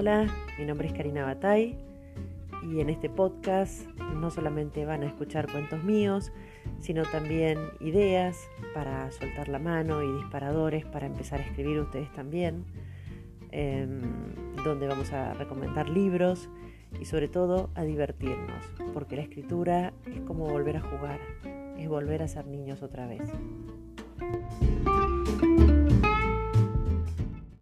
Hola, mi nombre es Karina Batay y en este podcast no solamente van a escuchar cuentos míos, sino también ideas para soltar la mano y disparadores para empezar a escribir ustedes también, em, donde vamos a recomendar libros y sobre todo a divertirnos, porque la escritura es como volver a jugar, es volver a ser niños otra vez.